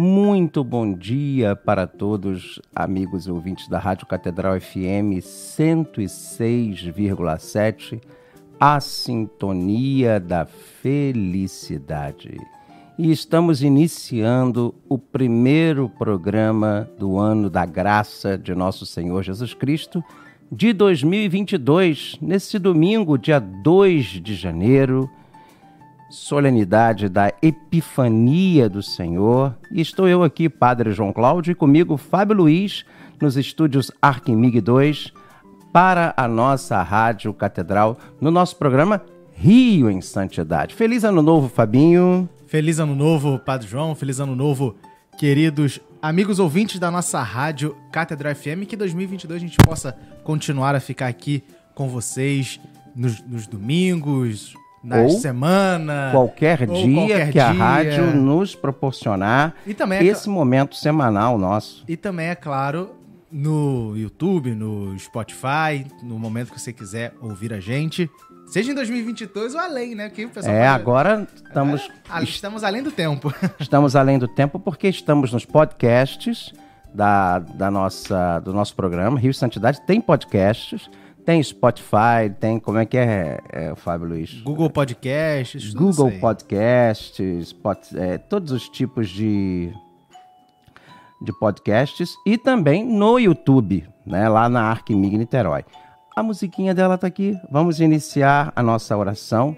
Muito bom dia para todos, amigos e ouvintes da Rádio Catedral FM 106,7, a sintonia da felicidade. E estamos iniciando o primeiro programa do ano da graça de nosso Senhor Jesus Cristo de 2022, nesse domingo, dia 2 de janeiro, solenidade da Epifania do Senhor. E estou eu aqui, Padre João Cláudio, e comigo Fábio Luiz, nos estúdios Arquimig 2, para a nossa Rádio Catedral, no nosso programa Rio em Santidade. Feliz Ano Novo, Fabinho. Feliz Ano Novo, Padre João. Feliz Ano Novo, queridos amigos ouvintes da nossa rádio Catedral FM, que 2022 a gente possa continuar a ficar aqui com vocês nos, nos domingos, nas Ou semanas. Qualquer dia qualquer que a dia. rádio nos proporcionar E também, é esse momento semanal nosso. e também, é claro, no YouTube, no Spotify, no momento que você quiser ouvir a gente. Seja em 2022 ou além, né? Que o pessoal É, fala- agora estamos, Ah, estamos além do tempo. estamos além do tempo porque estamos nos podcasts da, da nossa, do nosso programa, Rio Santidade. Tem podcasts, tem Spotify, tem. Como é que é, é Fábio Luiz? Google Podcasts, Google. Podcasts, pod- é, todos os tipos de, de podcasts e também no YouTube, né, lá na Arquimig Niterói. A musiquinha dela tá aqui. Vamos iniciar a nossa oração,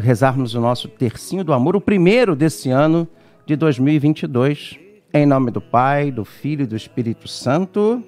rezarmos o nosso tercinho do amor, o primeiro desse ano de 2022. Em nome do Pai, do Filho e do Espírito Santo.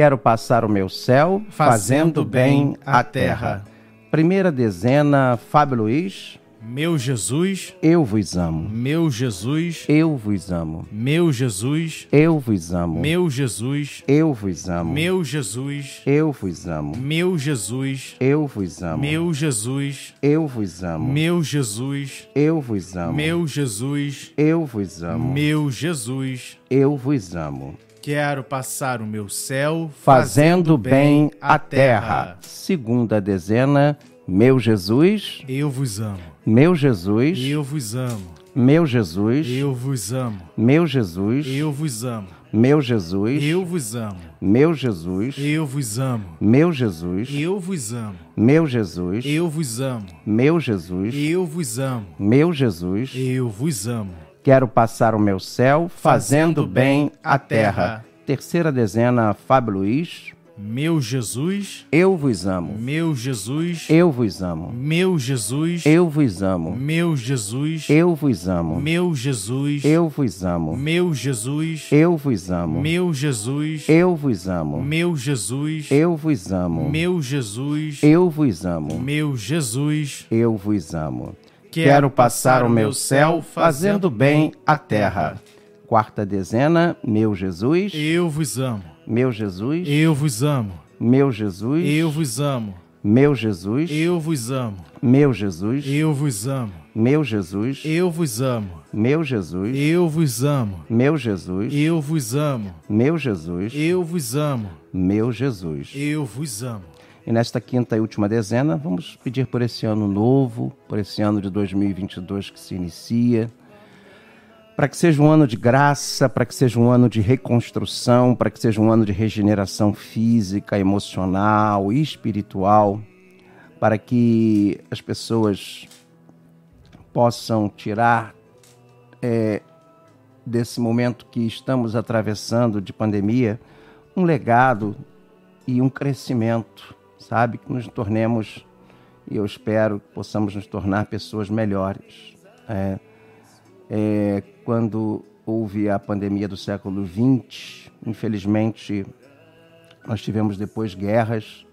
Quero passar o meu céu fazendo bem a terra. Primeira dezena, Fábio Luiz. Meu Jesus, Eu vos amo. meu Jesus, Eu vos amo. meu Jesus, Eu vos amo. meu Jesus, Eu vos amo. meu Jesus, Eu vos amo. meu Jesus, Eu vos amo. meu Jesus, Eu vos amo. meu Jesus, Eu vos amo. meu Jesus, Eu vos amo. meu Jesus. Eu vos amo. Quero passar o meu céu Fazendo bem a terra. Segunda dezena, meu Jesus. Eu vos amo. Meu Jesus. Eu vos amo. Meu Jesus. Eu vos amo. Meu Jesus. Eu vos amo. Meu Jesus. Eu vos amo. Meu Jesus. Eu vos amo. Meu Jesus. Eu vos amo. Meu Jesus. Eu vos amo. Meu Jesus. Eu vos amo. Meu Jesus. Eu vos amo. Quero passar o meu céu fazendo bem a terra. Terceira dezena, Fábio Luiz. Meu Jesus, Eu vos amo. meu Jesus, Eu vos amo. meu Jesus, Eu vos amo. meu Jesus, Eu vos amo. meu Jesus, Eu vos amo. meu Jesus, Eu vos amo. meu Jesus, Eu vos amo. meu Jesus, Eu vos amo. meu Jesus, Eu vos amo. meu Jesus. Eu vos amo. Quero passar o meu céu fazendo bem a terra. Quarta dezena, meu Jesus. Eu vos amo. Meu Jesus. Eu vos amo. Meu Jesus. Eu vos amo. Meu Jesus, eu vos amo. Meu Jesus, eu vos amo. Meu Jesus, eu vos amo. Meu Jesus, eu vos amo. Meu Jesus, eu vos amo. Meu Jesus, eu vos amo. Meu Jesus, eu vos amo. E nesta quinta e última dezena, vamos pedir por esse ano novo, por esse ano de 2022 que se inicia, para que seja um ano de graça, para que seja um ano de reconstrução, para que seja um ano de regeneração física, emocional e espiritual, para que as pessoas possam tirar é, desse momento que estamos atravessando de pandemia um legado e um crescimento, sabe? Que nos tornemos, e eu espero que possamos nos tornar pessoas melhores. É, é, quando houve a pandemia do século XX, infelizmente, nós tivemos depois guerras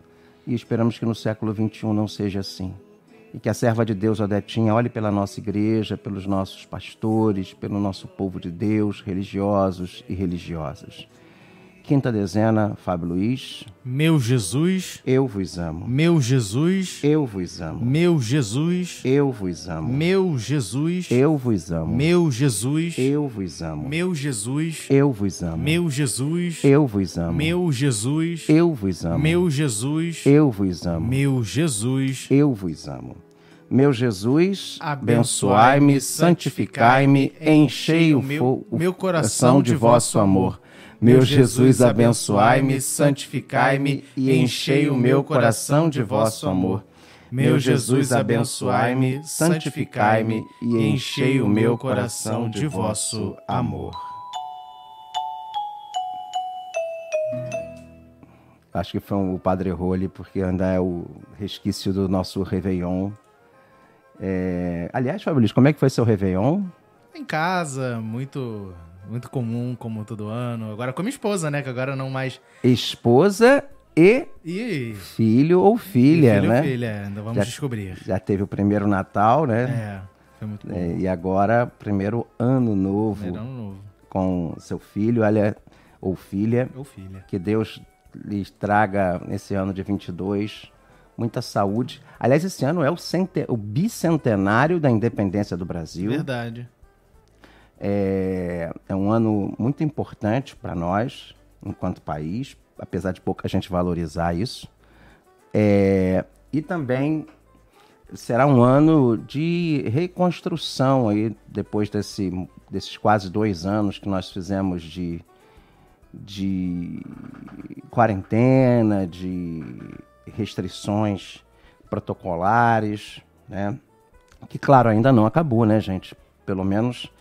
e esperamos que no século XXI não seja assim. E que a serva de Deus, Odetinha, olhe pela nossa igreja, pelos nossos pastores, pelo nosso povo de Deus, religiosos e religiosas. Quinta dezena, Fábio Luiz. Meu Jesus, Eu vos amo. meu Jesus, Eu vos amo. meu Jesus, Eu vos amo. meu Jesus, Eu vos amo. meu Jesus, Eu vos amo. meu Jesus, Eu vos amo. meu Jesus, Eu vos amo. meu Jesus, Eu vos amo. meu Jesus, Eu vos amo. meu Jesus. Eu vos amo. Meu Jesus, Abençoai-me, santificai-me, enchei o meu- meu coração de vosso amor. Meu Jesus, abençoai-me, santificai-me e enchei o meu coração de vosso amor. Meu Jesus, abençoai-me, santificai-me e enchei o meu coração de vosso amor. Acho que foi um- o Padre Role, porque ainda é o resquício do nosso Réveillon. É, Aliás, Fábio Luiz, como é que foi seu Réveillon? Em casa, muito muito comum, como todo ano. Agora com a minha esposa, né? Que agora não mais. Esposa e E. filho ou filha, filho, né? filha, ainda vamos Já- descobrir. Já teve o primeiro Natal, né? É, foi muito bom. É, e agora, primeiro ano novo Primeiro ano novo. com seu filho, olha, ou filha. Ou filha. Que Deus lhes traga nesse ano de 22 muita saúde. Aliás, esse ano é o, cente- o bicentenário da independência do Brasil. Verdade. É, é um ano muito importante para nós, enquanto país, apesar de pouca gente valorizar isso. É, e também será um ano de reconstrução aí, depois desse, desses quase dois anos que nós fizemos de, de quarentena, de restrições protocolares, né? Que, claro, ainda não acabou, né, gente? Pelo menos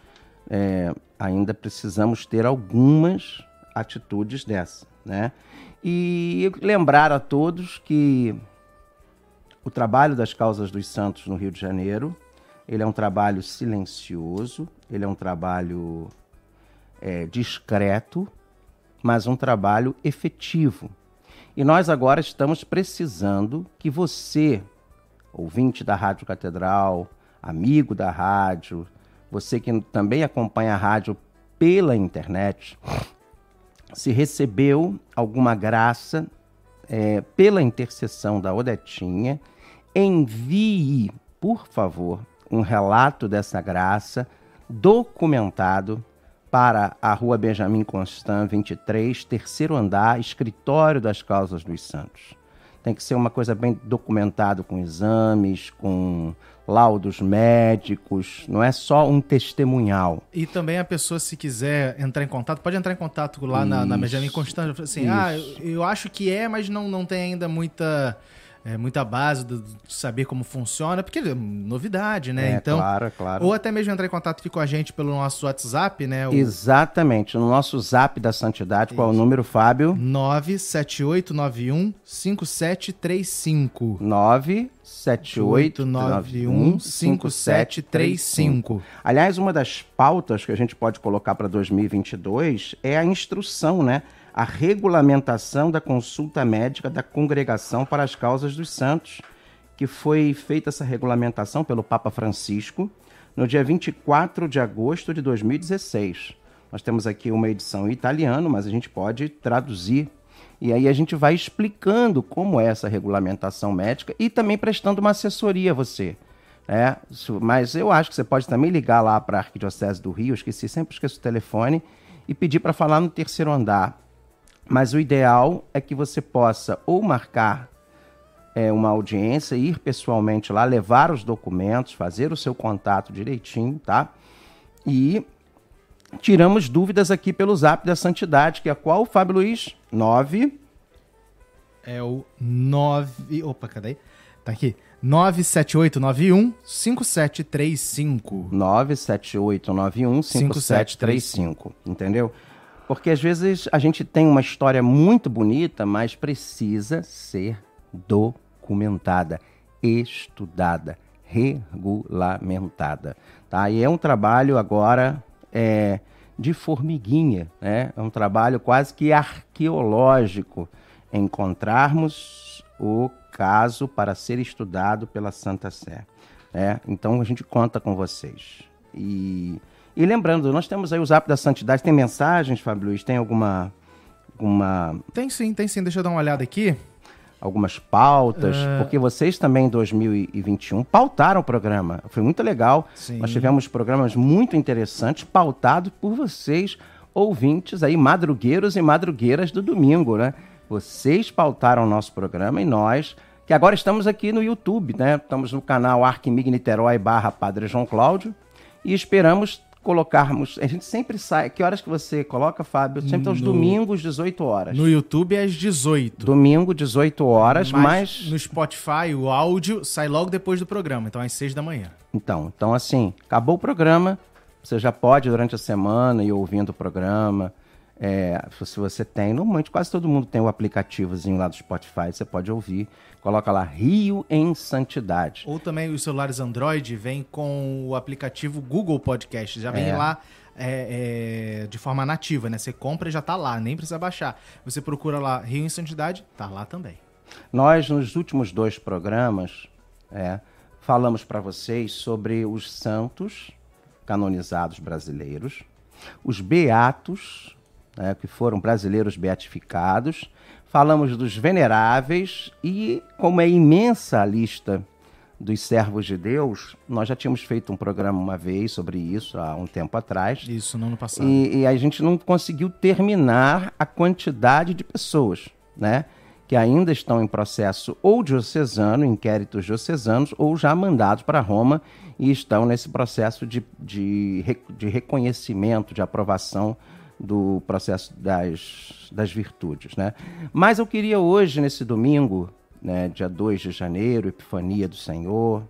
é, ainda precisamos ter algumas atitudes dessa, né? E lembrar a todos que o trabalho das causas dos santos no Rio de Janeiro, ele é um trabalho silencioso, ele é um trabalho é, discreto, mas um trabalho efetivo. E nós agora estamos precisando que você, ouvinte da Rádio Catedral, amigo da rádio, você que também acompanha a rádio pela internet, se recebeu alguma graça é, pela intercessão da Odetinha, envie, por favor, um relato dessa graça documentado para a Rua Benjamin Constant, 23, terceiro andar, escritório das causas dos santos. Tem que ser uma coisa bem documentado com exames, com laudos médicos, não é só um testemunhal. E também a pessoa, se quiser entrar em contato, pode entrar em contato lá na, na Isso. Benjamin Constante. Assim, Isso. ah, eu, eu acho que é, mas não, não tem ainda muita, é, muita base de, de saber como funciona, porque é novidade, né? É, então, claro, claro. ou até mesmo entrar em contato aqui com a gente pelo nosso WhatsApp, né? O Exatamente, no nosso zap da santidade, qual é o número, Fábio? 97891 5735. 97891 5735. Aliás, uma das pautas que a gente pode colocar para 2022 é a instrução, né? A regulamentação da consulta médica da Congregação para as Causas dos Santos, que foi feita essa regulamentação pelo Papa Francisco no dia 24 de agosto de 2016. Nós temos aqui uma edição em italiano, mas a gente pode traduzir e aí a gente vai explicando como é essa regulamentação médica e também prestando uma assessoria a você. Isso- Mas eu acho que você pode também ligar lá para a Arquidiocese do Rio, esqueci, sempre esqueço o telefone, e pedir para falar no terceiro andar. Mas o ideal é que você possa ou marcar é, uma audiência, ir pessoalmente lá, levar os documentos, fazer o seu contato direitinho, tá? E tiramos dúvidas aqui pelo Zap da Santidade, que é qual, Fábio Luiz? 9 É o 9. Opa, cadê? Tá aqui. 97891 5735. 97891 5735, entendeu? Porque às vezes a gente tem uma história muito bonita, mas precisa ser documentada, estudada, regulamentada, tá? E é um trabalho agora é, de formiguinha, né? É um trabalho quase que arqueológico encontrarmos o caso para ser estudado pela Santa Sé. né? Então a gente conta com vocês. E, e lembrando, nós temos aí o Zap da Santidade, tem mensagens, Fábio Luiz? Tem alguma uma, Tem sim, tem sim. Deixa eu dar uma olhada aqui. algumas pautas, É. porque vocês também em 2021 pautaram o programa. Foi muito legal. Sim. Nós tivemos programas muito interessantes pautados por vocês, ouvintes aí, madrugueiros e madrugueiras do domingo, né? Vocês pautaram o nosso programa e nós, que agora estamos aqui no YouTube, né? Estamos no canal Arquimig Niterói barra Padre João Cláudio e esperamos colocarmos. A gente sempre sai. Que horas que você coloca, Fábio? Sempre aos No- domingos, 18 horas. No YouTube é às 18. Domingo, 18 horas, mas, mas. no Spotify o áudio sai logo depois do programa, então às 6 da manhã. Então, então, assim, acabou o programa, você já pode, durante a semana, ir ouvindo o programa. É, se você tem, normalmente quase todo mundo tem o aplicativozinho lá do Spotify, você pode ouvir. Coloca lá Rio em Santidade. Ou também os celulares Android vêm com o aplicativo Google Podcast. Já vem É. lá é, é, de forma nativa, né? Você compra e já tá lá, nem precisa baixar. Você procura lá Rio em Santidade, tá lá também. Nós, nos últimos dois programas, é, falamos para vocês sobre os santos canonizados brasileiros, os beatos, né, que foram brasileiros beatificados, falamos dos veneráveis e, como é imensa a lista dos servos de Deus, nós já tínhamos feito um programa uma vez sobre isso, há um tempo atrás, Isso, no ano passado. e, e a gente não conseguiu terminar a quantidade de pessoas, né? Que ainda estão em processo ou diocesano, inquéritos diocesanos, ou já mandados para Roma e estão nesse processo de, de, de reconhecimento, de aprovação do processo das, das virtudes, né? Mas eu queria hoje, nesse domingo, né, dia 2 de janeiro, Epifania do Senhor,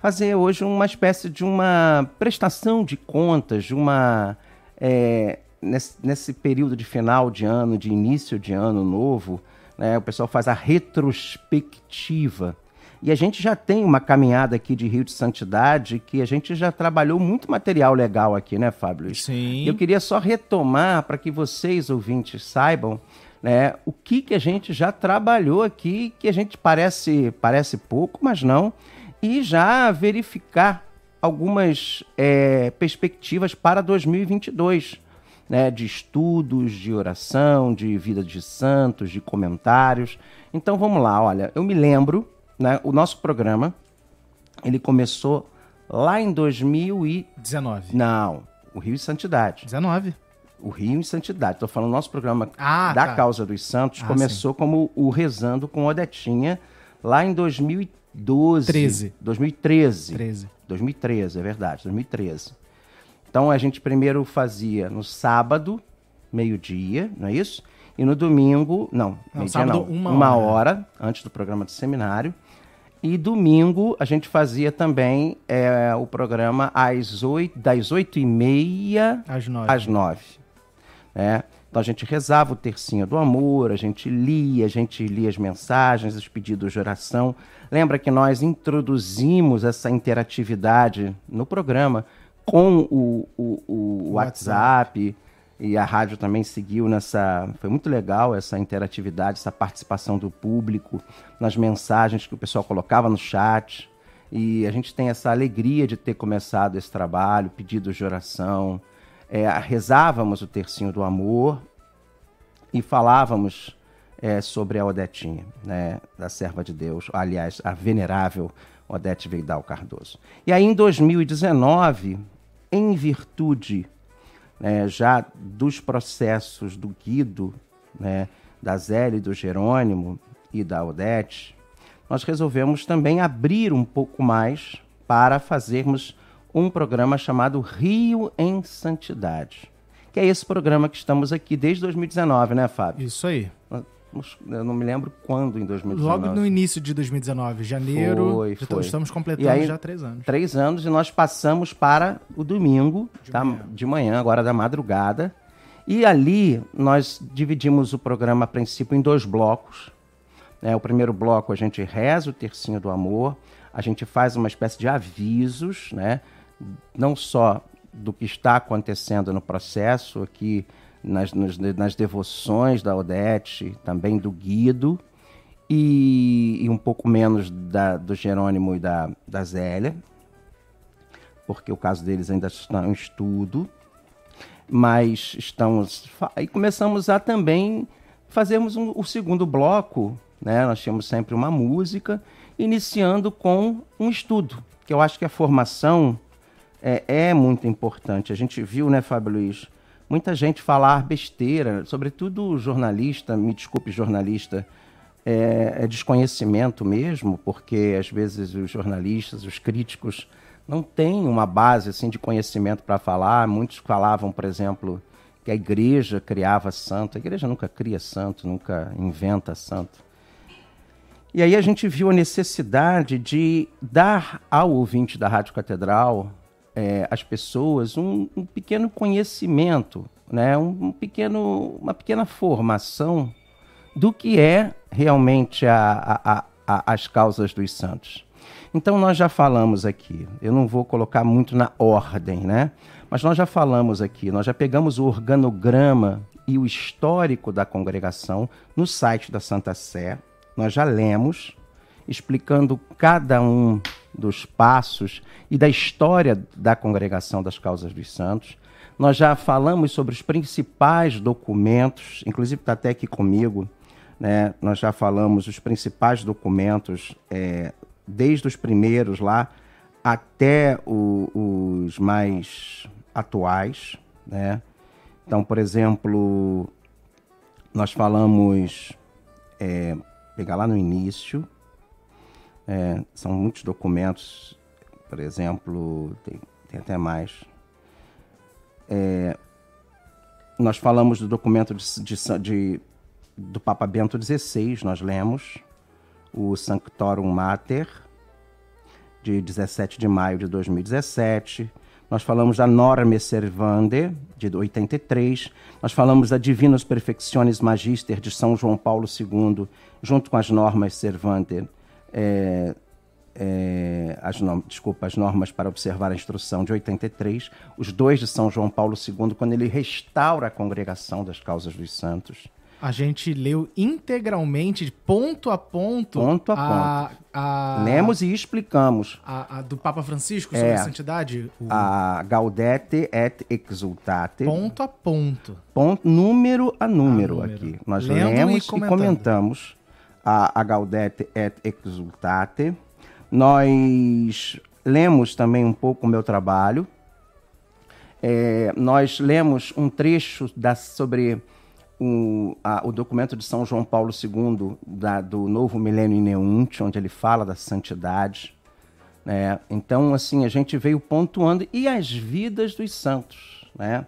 fazer hoje uma espécie de uma prestação de contas, de uma. é, nesse, nesse período de final de ano, de início de ano novo, né, o pessoal faz a retrospectiva. E a gente já tem uma caminhada aqui de Rio de Santidade que a gente já trabalhou muito material legal aqui, né, Fábio? Sim. Eu queria só retomar para que vocês, ouvintes, saibam né, o que, que a gente já trabalhou aqui, que a gente parece, parece pouco, mas não, e já verificar algumas é, perspectivas para 2022, né, de estudos, de oração, de vida de santos, de comentários. Então vamos lá, olha, eu me lembro, né, o nosso programa, ele começou lá em 2000 e... 19. Não, o Rio e Santidade. 19. O Rio em Santidade. Estou falando, nosso programa Ah, da tá. Causa dos Santos Ah, começou como o Rezando com Odetinha lá em 2012. 13. 2013. 13. 2013, é verdade, 2013. Então a gente primeiro fazia no sábado, meio-dia, não é isso? E no domingo, não, meio-dia sábado, não, uma uma hora. hora antes do programa de seminário. E domingo a gente fazia também é, o programa às 8, das 8 e meia Às 9. às nove. Né? Então a gente rezava o tercinho do amor, a gente lia, a gente lia as mensagens, os pedidos de oração. Lembra que nós introduzimos essa interatividade no programa com o, o, o WhatsApp. E a rádio também seguiu nessa. Foi muito legal essa interatividade, essa participação do público nas mensagens que o pessoal colocava no chat. E a gente tem essa alegria de ter começado esse trabalho, pedidos de oração. É, rezávamos o tercinho do amor e falávamos é, sobre a Odetinha, né, da serva de Deus, aliás, a venerável Odete Veidal Cardoso. E aí, em 2019, em virtude né, já dos processos do Guido, né, da Zélia do Jerônimo e da Odete, nós resolvemos também abrir um pouco mais para fazermos um programa chamado Rio em Santidade, que é esse programa que estamos aqui desde 2019, né, Fábio? Isso aí. Eu não me lembro quando em 2019. Logo no início de 2019, janeiro, Foi, foi. estamos completando aí- já três anos. Três anos e nós passamos para o domingo, De tá? manhã. de manhã, agora da madrugada. E ali nós dividimos o programa a princípio em dois blocos. né? o primeiro bloco a gente reza o tercinho do amor, a gente faz uma espécie de avisos, né? não só do que está acontecendo no processo aqui nas, nos- nas devoções da Odete, também do Guido, e, e um pouco menos da, do Jerônimo e da, da Zélia, porque o caso deles ainda está em estudo. mas estamos. E começamos a também fazermos um, o segundo bloco, né? Nós tínhamos sempre uma música, iniciando com um estudo, que eu acho que a formação é, é muito importante. A gente viu, né, Fábio Luiz, muita gente falar besteira, sobretudo jornalista, me desculpe, jornalista, é, é desconhecimento mesmo, porque às vezes os jornalistas, os críticos, não têm uma base assim de conhecimento para falar. Muitos falavam, por exemplo, que a igreja criava santo. A igreja nunca cria santo, nunca inventa santo. E aí a gente viu a necessidade de dar ao ouvinte da Rádio Catedral, é, pessoas, um, um, pequeno conhecimento, né? um, pequeno, uma pequena formação do que é realmente a, a, a, as causas dos santos. Então nós já falamos aqui, eu não vou colocar muito na ordem, né? Mas nós já falamos aqui, nós já pegamos o organograma e o histórico da congregação no site da Santa Sé. Nós já lemos, explicando cada um dos passos e da história da congregação das causas dos santos. Nós já falamos sobre os principais documentos, inclusive está até aqui comigo, né? nós já falamos os principais documentos é, desde os primeiros lá até o, os mais atuais, né? Então, por exemplo, nós falamos, é, pegar lá no início, é, são muitos documentos, por exemplo, tem, tem até mais. É, nós falamos do documento de, de, de, do Papa Bento XVI, nós lemos, o Sanctorum Mater, de 17 de maio de 2017. Nós falamos da Norme Servande, de 83. Nós falamos da Divinos Perfectiones Magister, de São João Paulo II, junto com as Normas Servande, é, é, as, desculpa, as normas para observar a instrução de 83, os dois de São João Paulo II, quando ele restaura a congregação das causas dos santos. A gente leu integralmente, ponto a ponto. Ponto a, a ponto. A, Lemos e explicamos. A, a do Papa Francisco sobre é, a santidade? O... A Gaudete et Exultate. Ponto a ponto. ponto número a número, número. aqui. Nós Lendo lemos e, e comentamos a, a Gaudete et Exultate. Nós lemos também um pouco o meu trabalho. É, nós lemos um trecho da, sobre o, a, o documento de São João Paulo II da, do Novo Milênio Ineunte, onde ele fala da santidade. Né? Então, assim, a gente veio pontuando e as vidas dos santos, né?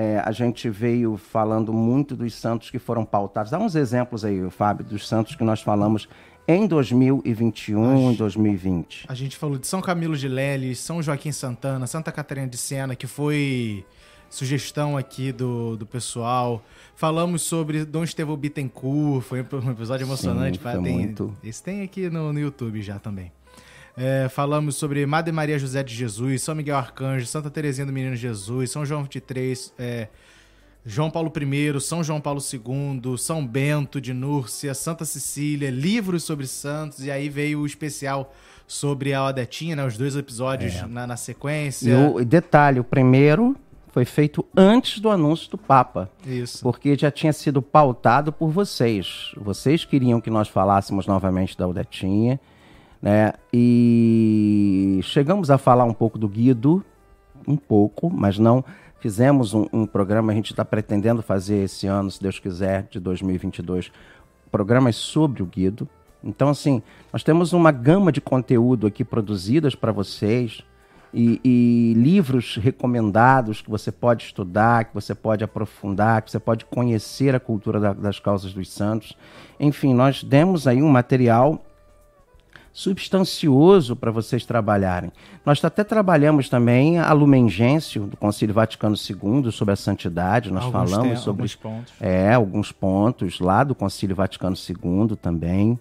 É, a gente veio falando muito dos santos que foram pautados. Dá uns exemplos aí, Fábio, dos santos que nós falamos em 2021 e 2020. A gente falou de São Camilo de Leles, São Joaquim Santana, Santa Catarina de Sena, que foi sugestão aqui do, do pessoal. Falamos sobre Dom Estevão Bittencourt, foi um episódio emocionante. Sim, foi tem, muito. Esse tem aqui no, no YouTube já também. É, falamos sobre Madre Maria José de Jesus, São Miguel Arcanjo, Santa Teresinha do Menino Jesus, São João 23, é, João Paulo I, São João Paulo II, São Bento de Núrcia, Santa Cecília, livros sobre santos, e aí veio o especial sobre a Odetinha, né? Os dois episódios é. na, na, sequência. E o detalhe, o primeiro foi feito antes do anúncio do Papa. Isso. Porque já tinha sido pautado por vocês. Vocês queriam que nós falássemos novamente da Udetinha, né? E chegamos a falar um pouco do Guido, um pouco, mas não fizemos um, um programa. A gente está pretendendo fazer esse ano, se Deus quiser, de 2022, programas sobre o Guido. Então, assim, nós temos uma gama de conteúdo aqui produzidas para vocês e, e, livros recomendados que você pode estudar, que você pode aprofundar, que você pode conhecer a cultura da, das causas dos santos. Enfim, nós demos aí um material substancioso para vocês trabalharem. Nós até trabalhamos também a Lumen Gentium do Concílio Vaticano II sobre a santidade. Nós alguns falamos tem, sobre alguns pontos. É, alguns pontos lá do Concílio Vaticano II também.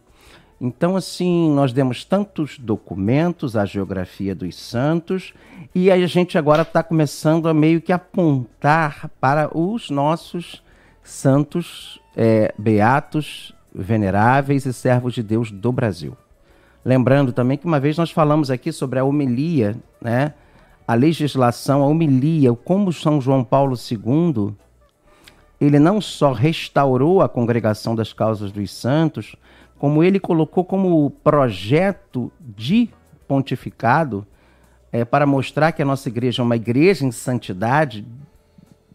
Então, assim, nós demos tantos documentos, a geografia dos santos, e a gente agora está começando a meio que apontar para os nossos santos é, beatos, veneráveis e servos de Deus do Brasil. Lembrando também que uma vez nós falamos aqui sobre a homilia, né? a legislação, a homilia, como São João Paulo II, ele não só restaurou a congregação das causas dos santos, como ele colocou como projeto de pontificado é, para mostrar que a nossa igreja é uma igreja em santidade,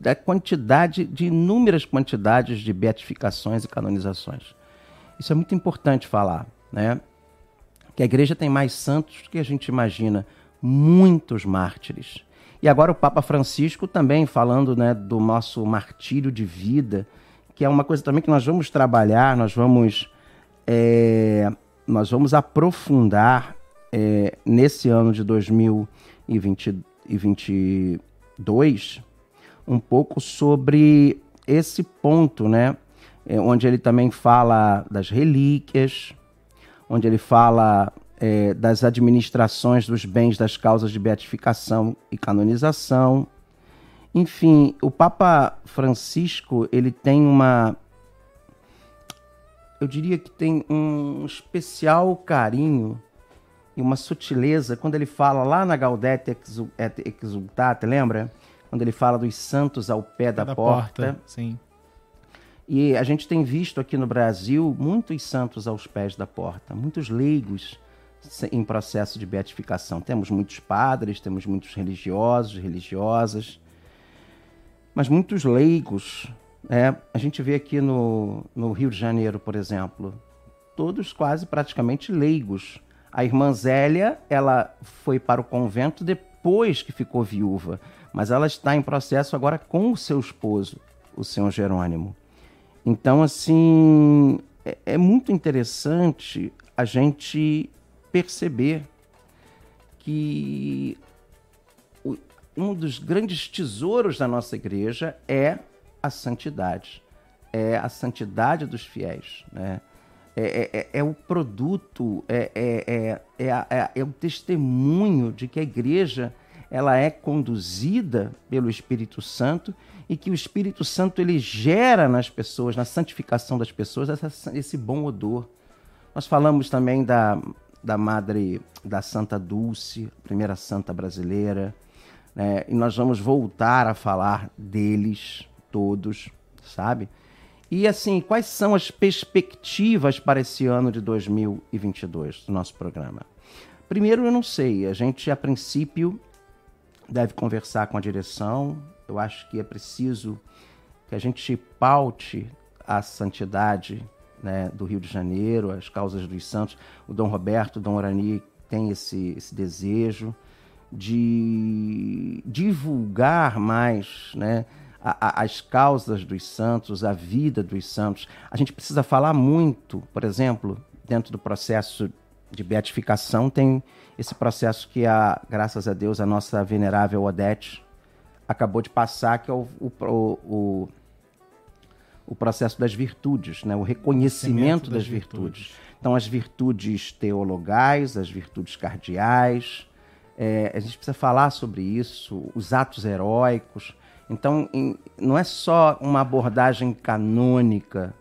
da quantidade, de inúmeras quantidades de beatificações e canonizações. Isso é muito importante falar, né? Que a igreja tem mais santos do que a gente imagina, muitos mártires. E agora o Papa Francisco também falando né, do nosso martírio de vida, que é uma coisa também que nós vamos trabalhar, nós vamos, é, nós vamos aprofundar é, nesse ano de 2022 um pouco sobre esse ponto, né? É, onde ele também fala das relíquias, onde ele fala é, das administrações dos bens das causas de beatificação e canonização. Enfim, o Papa Francisco ele tem uma, eu diria que tem um especial carinho e uma sutileza quando ele fala lá na Gaudete Exultate, lembra? Quando ele fala dos santos ao pé da, da porta. porta. Sim. E a gente tem visto aqui no Brasil muitos santos aos pés da porta, muitos leigos em processo de beatificação. Temos muitos padres, temos muitos religiosos, religiosas, mas muitos leigos. Né? A gente vê aqui no, no Rio de Janeiro, por exemplo, todos quase praticamente leigos a irmã Zélia, ela foi para o convento depois que ficou viúva, mas ela está em processo agora com o seu esposo, o senhor Jerônimo. Então, assim, é, é muito interessante a gente perceber que um dos grandes tesouros da nossa igreja é a santidade, é a santidade dos fiéis, né? É, é, é, é, o produto, é, é, é, é, é, o testemunho de que a igreja ela é conduzida pelo Espírito Santo e que o Espírito Santo ele gera nas pessoas, na santificação das pessoas, essa, esse bom odor. Nós falamos também da, da Madre, da Santa Dulce, primeira santa brasileira, né? e nós vamos voltar a falar deles todos, sabe? E assim, quais são as perspectivas para esse ano de 2022 do nosso programa? Primeiro, eu não sei. A gente, a princípio, deve conversar com a direção. Eu acho que é preciso que a gente paute a santidade né, do Rio de Janeiro, as causas dos santos. O Dom Roberto, o Dom Orani tem esse, esse desejo de divulgar mais, né? a, a, as causas dos santos, a vida dos santos. A gente precisa falar muito, por exemplo, dentro do processo de beatificação, tem esse processo que, a, graças a Deus, a nossa venerável Odete acabou de passar, que é o, o, o, o processo das virtudes, né? o reconhecimento das, das virtudes. virtudes. Então, as virtudes teologais, as virtudes cardeais, é, a gente precisa falar sobre isso, os atos heróicos. Então, em, não é só uma abordagem canônica,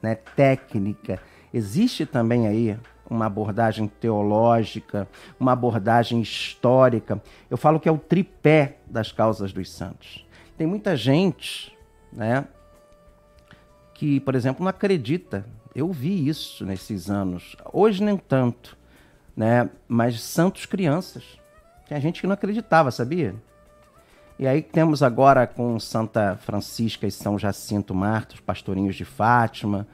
né, técnica. Existe também aí uma abordagem teológica, uma abordagem histórica. Eu falo que é o tripé das causas dos santos. Tem muita gente, né, que, por exemplo, não acredita. Eu vi isso nesses anos. Hoje nem tanto, né, mas santos crianças. Tinha gente que não acreditava, sabia? E aí temos agora com Santa Francisca e São Jacinto Martos, pastorinhos de Fátima,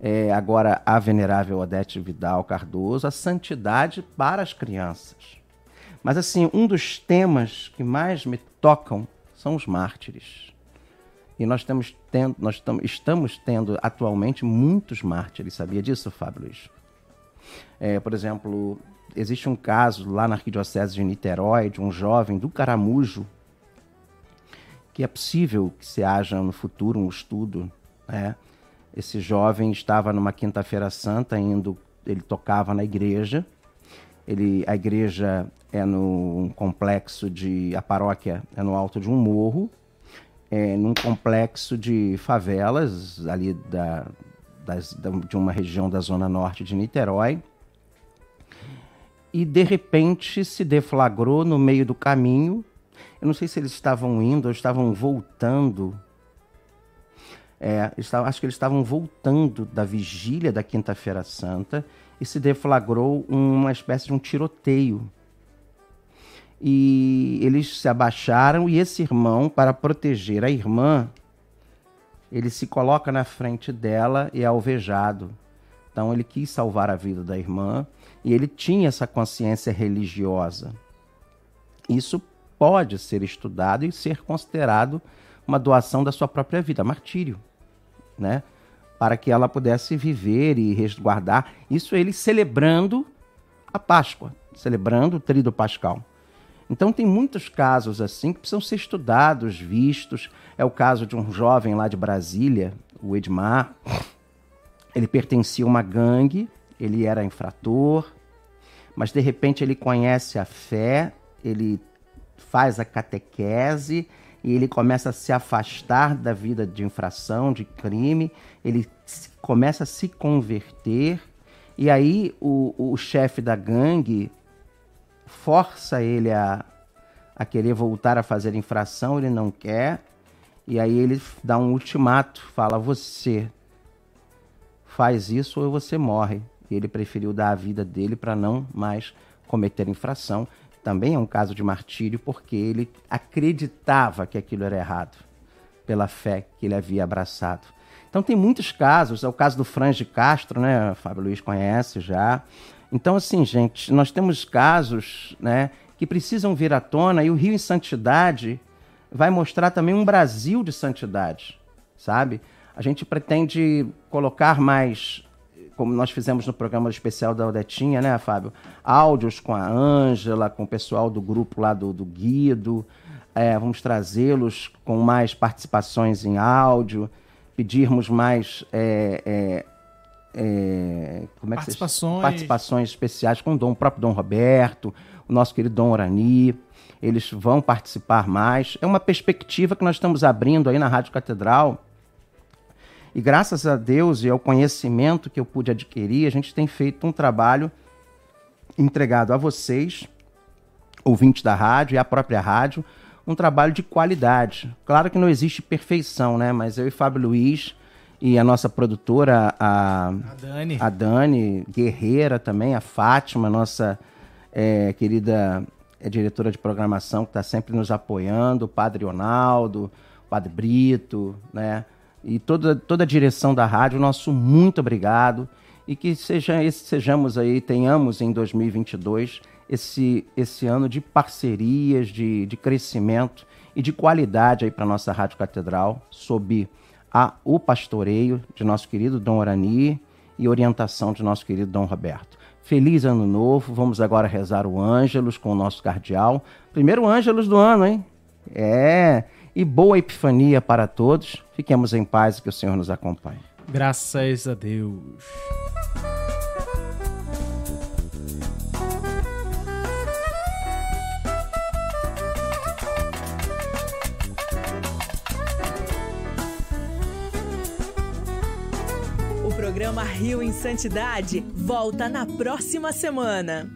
é, agora a venerável Odete Vidal Cardoso, a santidade para as crianças. Mas assim, um dos temas que mais me tocam são os mártires. E nós, temos tendo, nós estamos tendo atualmente muitos mártires, sabia disso, Fábio Luiz? É, por exemplo, existe um caso lá na Arquidiocese de Niterói de um jovem do Caramujo, que é possível que se haja no futuro um estudo. Né? Esse jovem estava numa quinta-feira santa indo, ele tocava na igreja. Ele, a igreja é no complexo de, a paróquia é no alto de um morro, é num complexo de favelas ali da, das, da, de uma região da zona norte de Niterói. E de repente se deflagrou no meio do caminho Eu não sei se eles estavam indo ou estavam voltando. É, acho que eles estavam voltando da vigília da Quinta-feira Santa e se deflagrou uma espécie de um tiroteio. E eles se abaixaram e esse irmão, para proteger a irmã, ele se coloca na frente dela e é alvejado. Então ele quis salvar a vida da irmã e ele tinha essa consciência religiosa. Isso pode ser estudado e ser considerado uma doação da sua própria vida, martírio, né? Para que ela pudesse viver e resguardar. Isso ele celebrando a Páscoa, celebrando o Tríduo Pascal. Então tem muitos casos assim que precisam ser estudados, vistos. É o caso de um jovem lá de Brasília, o Edmar. Ele pertencia a uma gangue, ele era infrator, mas de repente ele conhece a fé, ele faz a catequese e ele começa a se afastar da vida de infração, de crime, ele começa a se converter e aí o, o chefe da gangue força ele a, a querer voltar a fazer infração, ele não quer. E aí ele dá um ultimato, fala: você faz isso ou você morre. E ele preferiu dar a vida dele para não mais cometer infração. Também é um caso de martírio porque ele acreditava que aquilo era errado, pela fé que ele havia abraçado. Então tem muitos casos, é o caso do Franz de Castro, né? O Fábio Luiz conhece já. Então, assim, gente, nós temos casos né, que precisam vir à tona e o Rio em Santidade vai mostrar também um Brasil de santidade, sabe? A gente pretende colocar mais, como nós fizemos no programa especial da Odetinha, né, Fábio? Áudios com a Ângela, com o pessoal do grupo lá do, do Guido. É, vamos trazê-los com mais participações em áudio, pedirmos mais é, é, é, como é que participações. participações especiais com o, Dom, o próprio Dom Roberto, o nosso querido Dom Orani. Eles vão participar mais. É uma perspectiva que nós estamos abrindo aí na Rádio Catedral. E graças a Deus e ao conhecimento que eu pude adquirir, a gente tem feito um trabalho entregado a vocês, ouvintes da rádio e à própria rádio, um trabalho de qualidade. Claro que não existe perfeição, né? Mas eu e Fábio Luiz e a nossa produtora, a, A Dani. a Dani Guerreira também, a Fátima, nossa é, querida é, diretora de programação, que está sempre nos apoiando, o Padre Ronaldo, o Padre Brito, né? E toda, toda a direção da rádio, nosso muito obrigado. E que seja, sejamos aí, tenhamos em 2022 esse, esse ano de parcerias, de, de crescimento e de qualidade aí para nossa Rádio Catedral, sob a, o pastoreio de nosso querido Dom Orani e orientação de nosso querido Dom Roberto. Feliz ano novo, vamos agora rezar o Ângelos com o nosso cardeal. Primeiro Ângelos do ano, hein? É, e boa epifania para todos. Fiquemos em paz e que o Senhor nos acompanhe. Graças a Deus. O programa Rio em Santidade volta na próxima semana.